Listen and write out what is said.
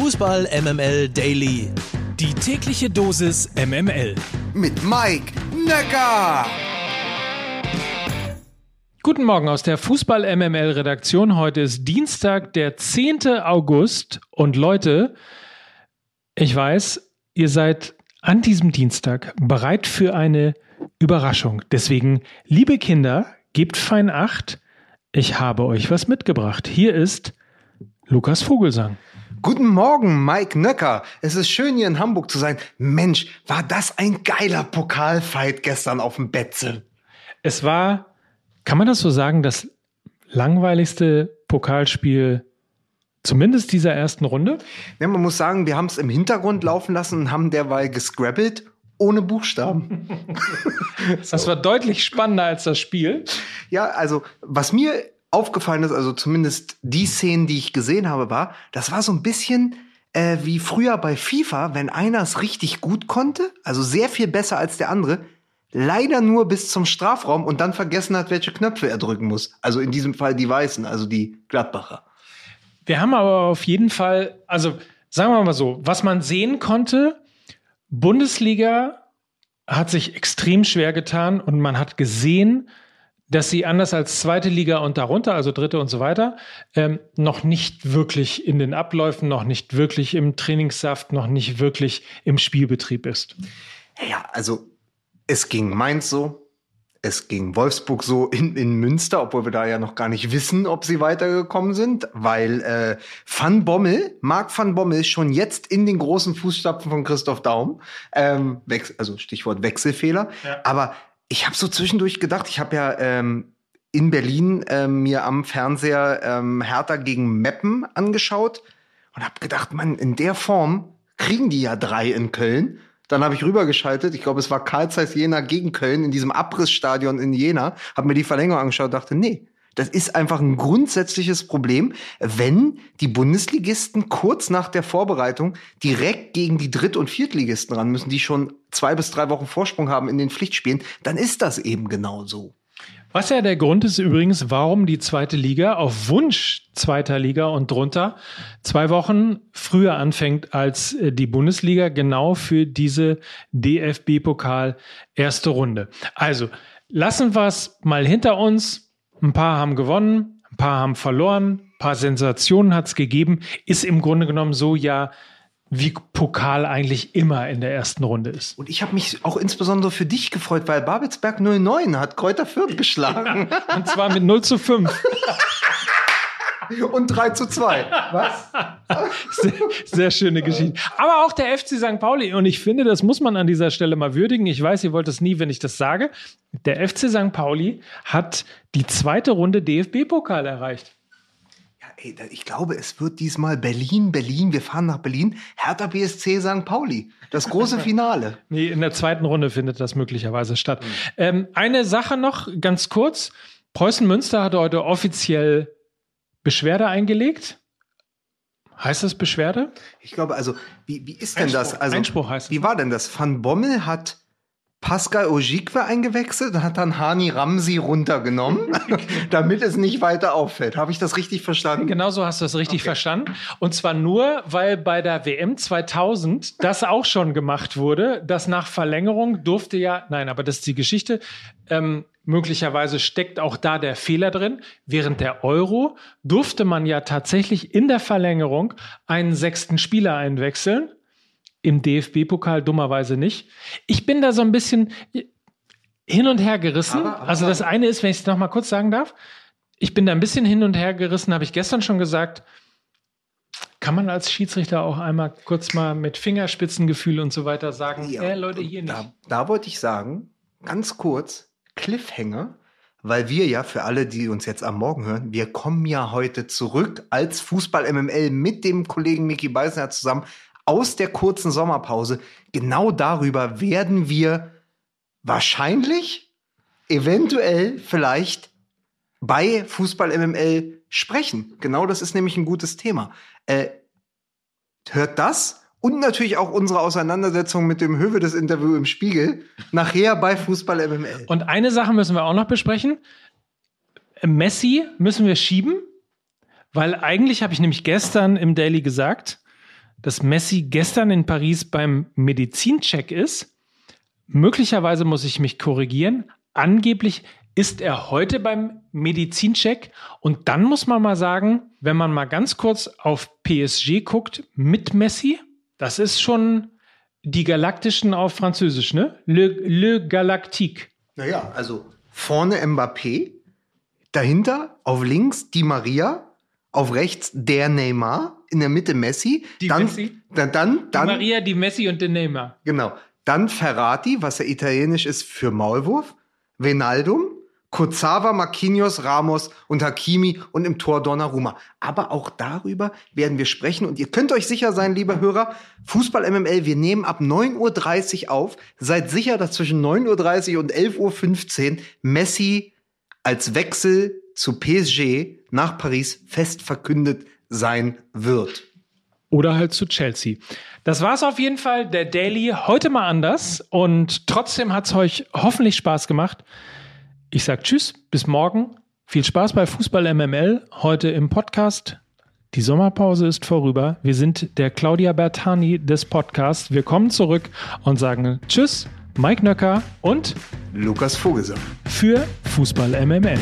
Fußball MML Daily. Die tägliche Dosis MML. Mit Mike Necker. Guten Morgen aus der Fußball MML Redaktion. Heute ist Dienstag, der 10. August. Und Leute, ich weiß, ihr seid an diesem Dienstag bereit für eine Überraschung. Deswegen, liebe Kinder, gebt fein Acht. Ich habe euch was mitgebracht. Hier ist Lukas Vogelsang. Guten Morgen, Mike Nöcker. Es ist schön, hier in Hamburg zu sein. Mensch, war das ein geiler Pokalfight gestern auf dem Betze. Es war, kann man das so sagen, das langweiligste Pokalspiel zumindest dieser ersten Runde? Ja, man muss sagen, wir haben es im Hintergrund laufen lassen und haben derweil gescrabbelt ohne Buchstaben. Das war deutlich spannender als das Spiel. Ja, also was mir aufgefallen ist, also zumindest die Szenen, die ich gesehen habe, war, das war so ein bisschen äh, wie früher bei FIFA, wenn einer es richtig gut konnte, also sehr viel besser als der andere, leider nur bis zum Strafraum und dann vergessen hat, welche Knöpfe er drücken muss. Also in diesem Fall die Weißen, also die Gladbacher. Wir haben aber auf jeden Fall, also sagen wir mal so, was man sehen konnte, Bundesliga hat sich extrem schwer getan und man hat gesehen, dass sie anders als zweite Liga und darunter, also dritte und so weiter, ähm, noch nicht wirklich in den Abläufen, noch nicht wirklich im Trainingssaft, noch nicht wirklich im Spielbetrieb ist. Ja, also es ging Mainz so, es ging Wolfsburg so in, in Münster, obwohl wir da ja noch gar nicht wissen, ob sie weitergekommen sind, weil äh, Van Bommel, Marc van Bommel, schon jetzt in den großen Fußstapfen von Christoph Daum, ähm, also Stichwort Wechselfehler, ja. aber ich habe so zwischendurch gedacht, ich habe ja ähm, in Berlin ähm, mir am Fernseher ähm, Hertha gegen Meppen angeschaut und habe gedacht, man, in der Form kriegen die ja drei in Köln. Dann habe ich rübergeschaltet, ich glaube, es war Karl Zeiss Jena gegen Köln in diesem Abrissstadion in Jena, habe mir die Verlängerung angeschaut dachte, nee, das ist einfach ein grundsätzliches Problem, wenn die Bundesligisten kurz nach der Vorbereitung direkt gegen die Dritt- und Viertligisten ran müssen, die schon zwei bis drei Wochen Vorsprung haben in den Pflichtspielen, dann ist das eben genau so. Was ja der Grund ist übrigens, warum die zweite Liga auf Wunsch zweiter Liga und drunter zwei Wochen früher anfängt als äh, die Bundesliga, genau für diese DFB-Pokal erste Runde. Also lassen wir es mal hinter uns. Ein paar haben gewonnen, ein paar haben verloren, ein paar Sensationen hat es gegeben. Ist im Grunde genommen so ja, wie Pokal eigentlich immer in der ersten Runde ist. Und ich habe mich auch insbesondere für dich gefreut, weil Babelsberg 09 hat Kräuter Fürth geschlagen. Und zwar mit 0 zu 5. und 3 zu 2. Was? Sehr, sehr, schöne Geschichte. Aber auch der FC St. Pauli. Und ich finde, das muss man an dieser Stelle mal würdigen. Ich weiß, ihr wollt es nie, wenn ich das sage. Der FC St. Pauli hat die zweite Runde DFB-Pokal erreicht. Ja, ey, ich glaube, es wird diesmal Berlin, Berlin. Wir fahren nach Berlin. Hertha BSC St. Pauli. Das große Finale. nee, in der zweiten Runde findet das möglicherweise statt. Mhm. Ähm, eine Sache noch, ganz kurz. Preußen Münster hatte heute offiziell Beschwerde eingelegt. Heißt das Beschwerde? Ich glaube, also, wie, wie ist denn Einspruch, das? Also, Einspruch heißt Wie war denn das? Van Bommel hat Pascal Ojikwe eingewechselt und hat dann Hani Ramsi runtergenommen, damit es nicht weiter auffällt. Habe ich das richtig verstanden? Genau so hast du das richtig okay. verstanden. Und zwar nur, weil bei der WM 2000 das auch schon gemacht wurde, dass nach Verlängerung durfte ja, nein, aber das ist die Geschichte, ähm, möglicherweise steckt auch da der Fehler drin. Während der Euro durfte man ja tatsächlich in der Verlängerung einen sechsten Spieler einwechseln im DFB-Pokal dummerweise nicht. Ich bin da so ein bisschen hin und her gerissen. Aber, aber, also das eine ist, wenn ich es noch mal kurz sagen darf, ich bin da ein bisschen hin und her gerissen, habe ich gestern schon gesagt. Kann man als Schiedsrichter auch einmal kurz mal mit Fingerspitzengefühl und so weiter sagen, ja, äh, Leute, hier nicht. Da, da wollte ich sagen, ganz kurz, Cliffhanger, weil wir ja für alle, die uns jetzt am Morgen hören, wir kommen ja heute zurück als Fußball MML mit dem Kollegen Mickey Beisner zusammen aus der kurzen Sommerpause. Genau darüber werden wir wahrscheinlich, eventuell, vielleicht bei Fußball MML sprechen. Genau das ist nämlich ein gutes Thema. Äh, hört das und natürlich auch unsere Auseinandersetzung mit dem Höwe des Interview im Spiegel nachher bei Fußball MML. Und eine Sache müssen wir auch noch besprechen. Messi müssen wir schieben, weil eigentlich habe ich nämlich gestern im Daily gesagt, dass Messi gestern in Paris beim Medizincheck ist. Möglicherweise muss ich mich korrigieren. Angeblich ist er heute beim Medizincheck. Und dann muss man mal sagen, wenn man mal ganz kurz auf PSG guckt mit Messi, das ist schon die Galaktischen auf Französisch, ne? Le, Le Galactique. Naja, also vorne Mbappé, dahinter auf links die Maria, auf rechts der Neymar, in der Mitte Messi. Die dann, Messi? Dann, dann, dann die Maria, die Messi und der Neymar. Genau. Dann Ferrati, was ja italienisch ist für Maulwurf. Venaldum, Kurzawa, Marquinhos, Ramos und Hakimi und im Tor Donnarumma. Aber auch darüber werden wir sprechen und ihr könnt euch sicher sein, liebe Hörer, Fußball MML, wir nehmen ab 9.30 Uhr auf. Seid sicher, dass zwischen 9.30 Uhr und 11.15 Uhr Messi als Wechsel zu PSG nach Paris fest verkündet sein wird. Oder halt zu Chelsea. Das war's auf jeden Fall, der Daily. Heute mal anders und trotzdem hat's euch hoffentlich Spaß gemacht. Ich sag Tschüss, bis morgen. Viel Spaß bei Fußball MML heute im Podcast. Die Sommerpause ist vorüber. Wir sind der Claudia Bertani des Podcasts. Wir kommen zurück und sagen Tschüss, Mike Nöcker und Lukas Vogelsang. für Fußball MML.